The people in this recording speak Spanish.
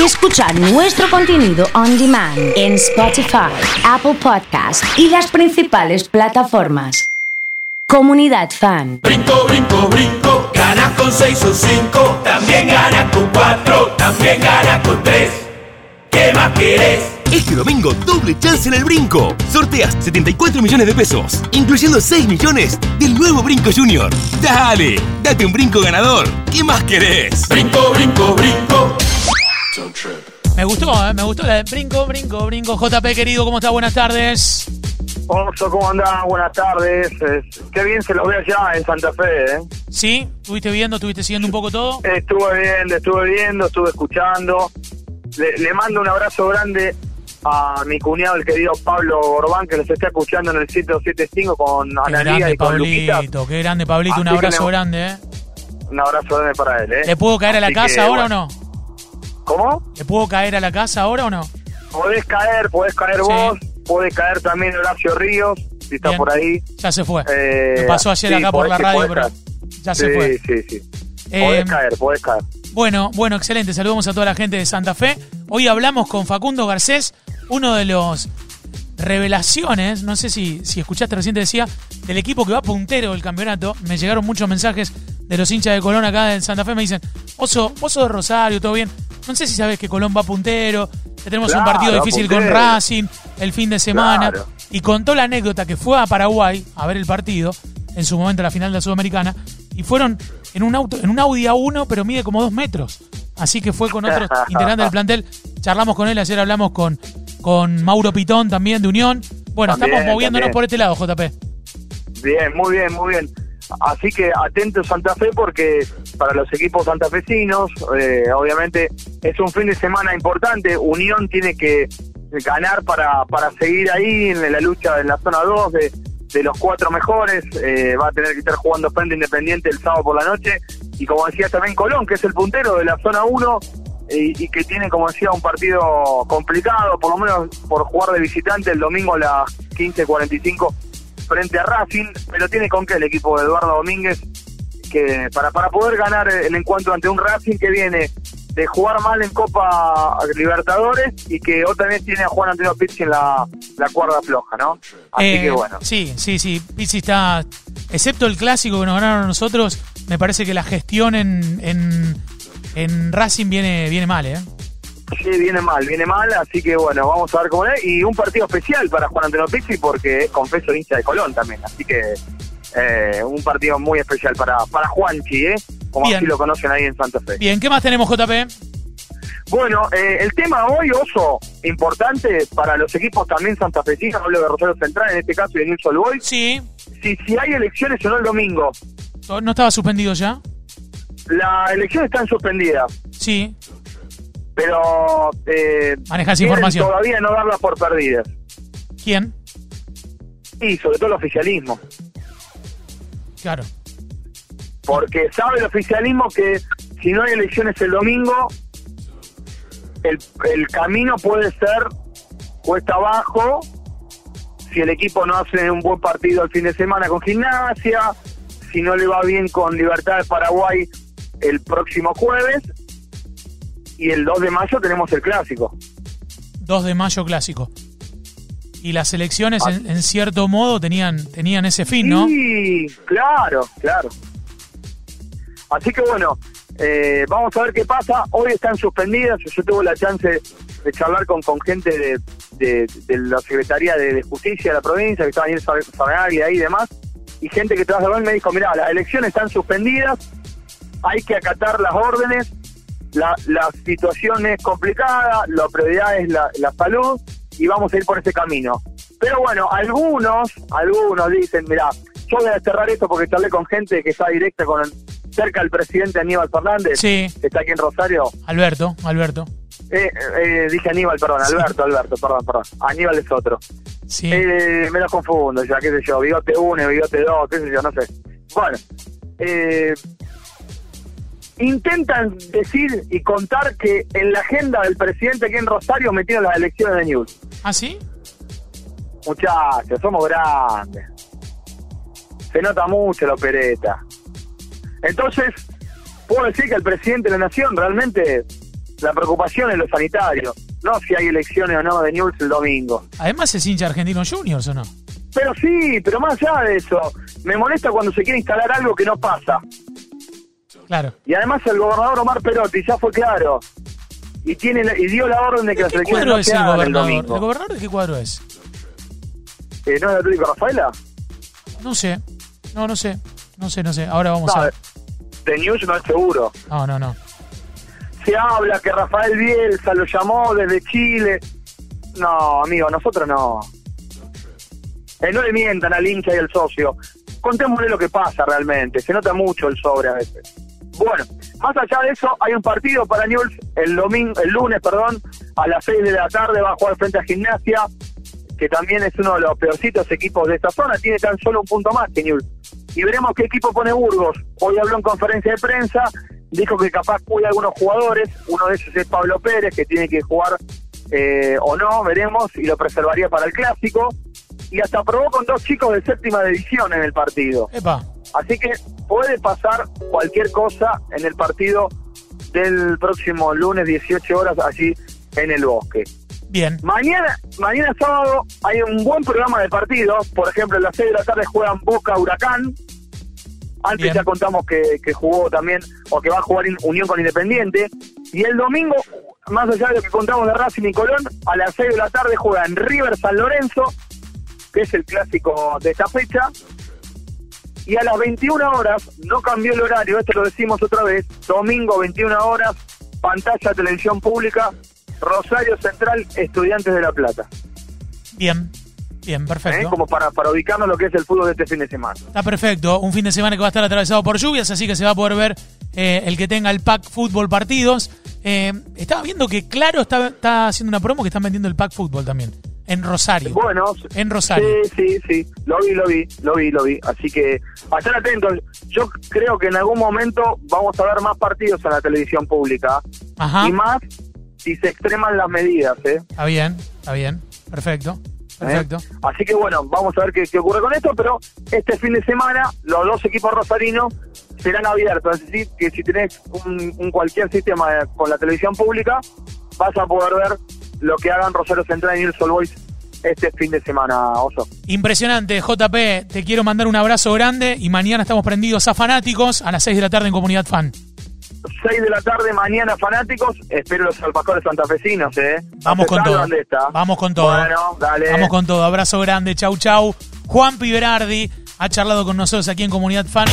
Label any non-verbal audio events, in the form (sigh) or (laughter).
y escuchar nuestro contenido on demand en Spotify, Apple Podcast y las principales plataformas. Comunidad Fan. Brinco, brinco, brinco, gana con 6 o 5, también gana con 4, también gana con 3. ¿Qué más querés? Este domingo, doble chance en el brinco. Sorteas 74 millones de pesos, incluyendo 6 millones del nuevo Brinco Junior. Dale, date un brinco ganador. ¿Qué más querés? Brinco, brinco, brinco. Me gustó, ¿eh? me gustó la de brinco, brinco, brinco. JP querido, ¿cómo está? Buenas tardes. Oso, ¿cómo andás? Buenas tardes. Eh, qué bien se lo ve allá en Santa Fe, ¿eh? ¿Sí? ¿Estuviste viendo, estuviste siguiendo un poco todo? Estuve viendo, estuve viendo, estuve escuchando. Le, le mando un abrazo grande a mi cuñado, el querido Pablo Gorbán, que nos está escuchando en el 175 con Analia grande, y con Luquita. Pablito, qué grande, Pablito. Un Así abrazo le- grande, ¿eh? Un abrazo grande para él, ¿eh? ¿Le puedo caer a la casa que, ahora bueno. o no? ¿Cómo? ¿Le puedo caer a la casa ahora o no? Podés caer, podés caer Sí. vos, podés caer también Horacio Ríos, si está Bien. por ahí. Ya se fue. Eh, Me pasó ayer sí, acá por la radio, pero ya se sí, fue. Sí, sí, Eh, Podés caer, podés caer. Bueno, bueno, excelente. Saludamos a toda la gente de Santa Fe. Hoy hablamos con Facundo Garcés, uno de los revelaciones, no sé si, si escuchaste recién te decía, del equipo que va puntero del campeonato. Me llegaron muchos mensajes de los hinchas de Colón acá en Santa Fe. Me dicen, Oso, vos sos de Rosario, todo bien. No sé si sabes que Colón va puntero, que tenemos un partido difícil con. Racing el fin de semana. Claro. Y contó la anécdota que fue a Paraguay a ver el partido, en su momento la final de la Sudamericana, y fueron en un auto, en un Audi A1, pero mide como dos metros. Así que fue con otros (laughs) integrantes del plantel. Charlamos con él, ayer hablamos con, con Mauro Pitón también de Unión. Bueno, También, estamos moviéndonos también. por este lado, JP. Bien, muy bien, muy bien. Así que atentos Santa Fe porque para los equipos santafesinos, eh, obviamente es un fin de semana importante. Unión tiene que ganar para, para seguir ahí en la lucha en la zona 2 de, de los cuatro mejores. Eh, va a tener que estar jugando frente Independiente el sábado por la noche. Y como decía también Colón, que es el puntero de la zona 1 y, y que tiene, como decía, un partido complicado, por lo menos por jugar de visitante el domingo a las 15.45 frente a Racing, pero tiene con qué el equipo de Eduardo Domínguez que para, para poder ganar el encuentro ante un Racing que viene de jugar mal en Copa Libertadores y que otra vez tiene a Juan Antonio Pizzi en la, la cuerda floja, ¿no? Así Eh, que bueno. Sí, sí, sí. Pizzi está. Excepto el clásico que nos ganaron nosotros, me parece que la gestión en, en, en Racing viene, viene mal, ¿eh? Sí, viene mal, viene mal, así que bueno, vamos a ver cómo es. Y un partido especial para Juan Antonio Pizzi porque es confeso hincha de Colón también, así que eh, un partido muy especial para, para Juanchi, ¿eh? Como Bien. así lo conocen ahí en Santa Fe. Bien, ¿qué más tenemos, JP? Bueno, eh, el tema hoy, Oso, importante para los equipos también santafesinos, hablo de Rosario Central en este caso y de Nilson Boys, Sí. si, si hay elecciones o no el domingo. ¿No estaba suspendido ya? Las elecciones están suspendidas, Sí. pero eh, Manejas información. todavía no darlas por perdidas. ¿Quién? Y sobre todo el oficialismo, Claro. Porque sabe el oficialismo que si no hay elecciones el domingo, el, el camino puede ser cuesta abajo si el equipo no hace un buen partido el fin de semana con gimnasia, si no le va bien con Libertad de Paraguay el próximo jueves, y el 2 de mayo tenemos el clásico. 2 de mayo clásico. Y las elecciones, en, en cierto modo, tenían, tenían ese fin, ¿no? Sí, claro, claro. Así que bueno, eh, vamos a ver qué pasa. Hoy están suspendidas. Yo tuve la chance de charlar con, con gente de, de, de la Secretaría de, de Justicia de la provincia, que estaba ahí en ahí y demás, y gente que trabaja y me dijo, mira, las elecciones están suspendidas, hay que acatar las órdenes, la, la situación es complicada, la prioridad es la, la salud y vamos a ir por ese camino. Pero bueno, algunos, algunos dicen, mira, yo voy a desterrar esto porque charlé con gente que está directa con el- cerca del presidente Aníbal Fernández, Sí. está aquí en Rosario. Alberto, Alberto. Eh, eh, dije Aníbal, perdón, Sí. Alberto, Alberto, perdón, perdón. Aníbal es otro. Sí. Eh, me los confundo ya, qué sé yo, bigote 1, bigote 2, qué sé yo, no sé. Bueno, eh, intentan decir y contar que en la agenda del presidente aquí en Rosario metieron las elecciones de News. ¿Ah, sí? Muchachos, somos grandes. Se nota mucho la opereta. Entonces, puedo decir que el presidente de la nación realmente La preocupación es lo sanitario, no si hay elecciones o no de News el domingo. Además es hincha argentino juniors o no. Pero sí, pero más allá de eso, me molesta cuando se quiere instalar algo que no pasa. Claro. Y además el gobernador Omar Perotti ya fue claro. Y tiene y dio la orden de que las ¿Qué elecciones no es se el hagan el gobernador? domingo. ¿El gobernador de qué cuadro es? Eh, ¿No es el Atlético Rafaela? No sé. No, no sé. No sé, no sé. Ahora vamos a... de News no es seguro. No, no, no. Se habla que Rafael Bielsa lo llamó desde Chile. No, amigo, nosotros no. Eh, no le mientan al hincha y al socio. Contémosle lo que pasa realmente. Se nota mucho el sobre a veces. Bueno, más allá de eso, hay un partido para Newell's el domingo, el lunes, perdón, a las 6 de la tarde va a jugar frente a Gimnasia, que también es uno de los peorcitos equipos de esta zona, tiene tan solo un punto más que Newell's. Y veremos qué equipo pone Burgos. Hoy habló en conferencia de prensa, dijo que capaz cuida algunos jugadores, uno de ellos es Pablo Pérez, que tiene que jugar eh, o no, veremos, y lo preservaría para el clásico. Y hasta probó con dos chicos de séptima división en el partido. Epa. Así que puede pasar cualquier cosa en el partido del próximo lunes 18 horas allí en el bosque. Bien. Mañana, mañana sábado hay un buen programa de partidos. Por ejemplo, a las 6 de la tarde juegan Boca Huracán. Antes Bien. ya contamos que, que jugó también, o que va a jugar in- Unión con Independiente. Y el domingo, más allá de lo que contamos de Racing y Colón, a las 6 de la tarde juegan River San Lorenzo, que es el clásico de esta fecha. Y a las 21 horas, no cambió el horario, esto lo decimos otra vez, domingo 21 horas, pantalla televisión pública, Rosario Central, Estudiantes de La Plata. Bien. Bien, ¿eh? perfecto. Como para, para ubicarnos lo que es el fútbol de este fin de semana. Está perfecto. Un fin de semana que va a estar atravesado por lluvias, así que se va a poder ver eh, el que tenga el pack fútbol partidos. Eh, estaba viendo que Claro está, está haciendo una promo que están vendiendo el pack fútbol también. En Rosario. Bueno, En Rosario. Sí, sí, sí, lo vi, lo vi, lo vi, lo vi. Así que, a estar atentos. Yo creo que en algún momento vamos a ver más partidos en la televisión pública. Ajá. Y más si se extreman las medidas, ¿eh? Está bien, está bien. Perfecto. ¿Eh? Perfecto. Así que bueno, vamos a ver qué, qué ocurre con esto, pero este fin de semana los dos equipos rosarinos serán abiertos. Es decir, que si tenés un, un cualquier sistema con la televisión pública, vas a poder ver lo que hagan Rosario Central y Old Boys este fin de semana, Oso. Impresionante, JP. Te quiero mandar un abrazo grande y mañana estamos prendidos a fanáticos a las 6 de la tarde en Comunidad Fan. 6 de la tarde mañana, fanáticos. Espero los alpacores santafesinos, ¿eh? Vamos con ¿Aceptalo todo. Vamos con todo. Bueno, dale. Vamos con todo. Abrazo grande. Chau, chau. Juan Piberardi ha charlado con nosotros aquí en Comunidad Fan.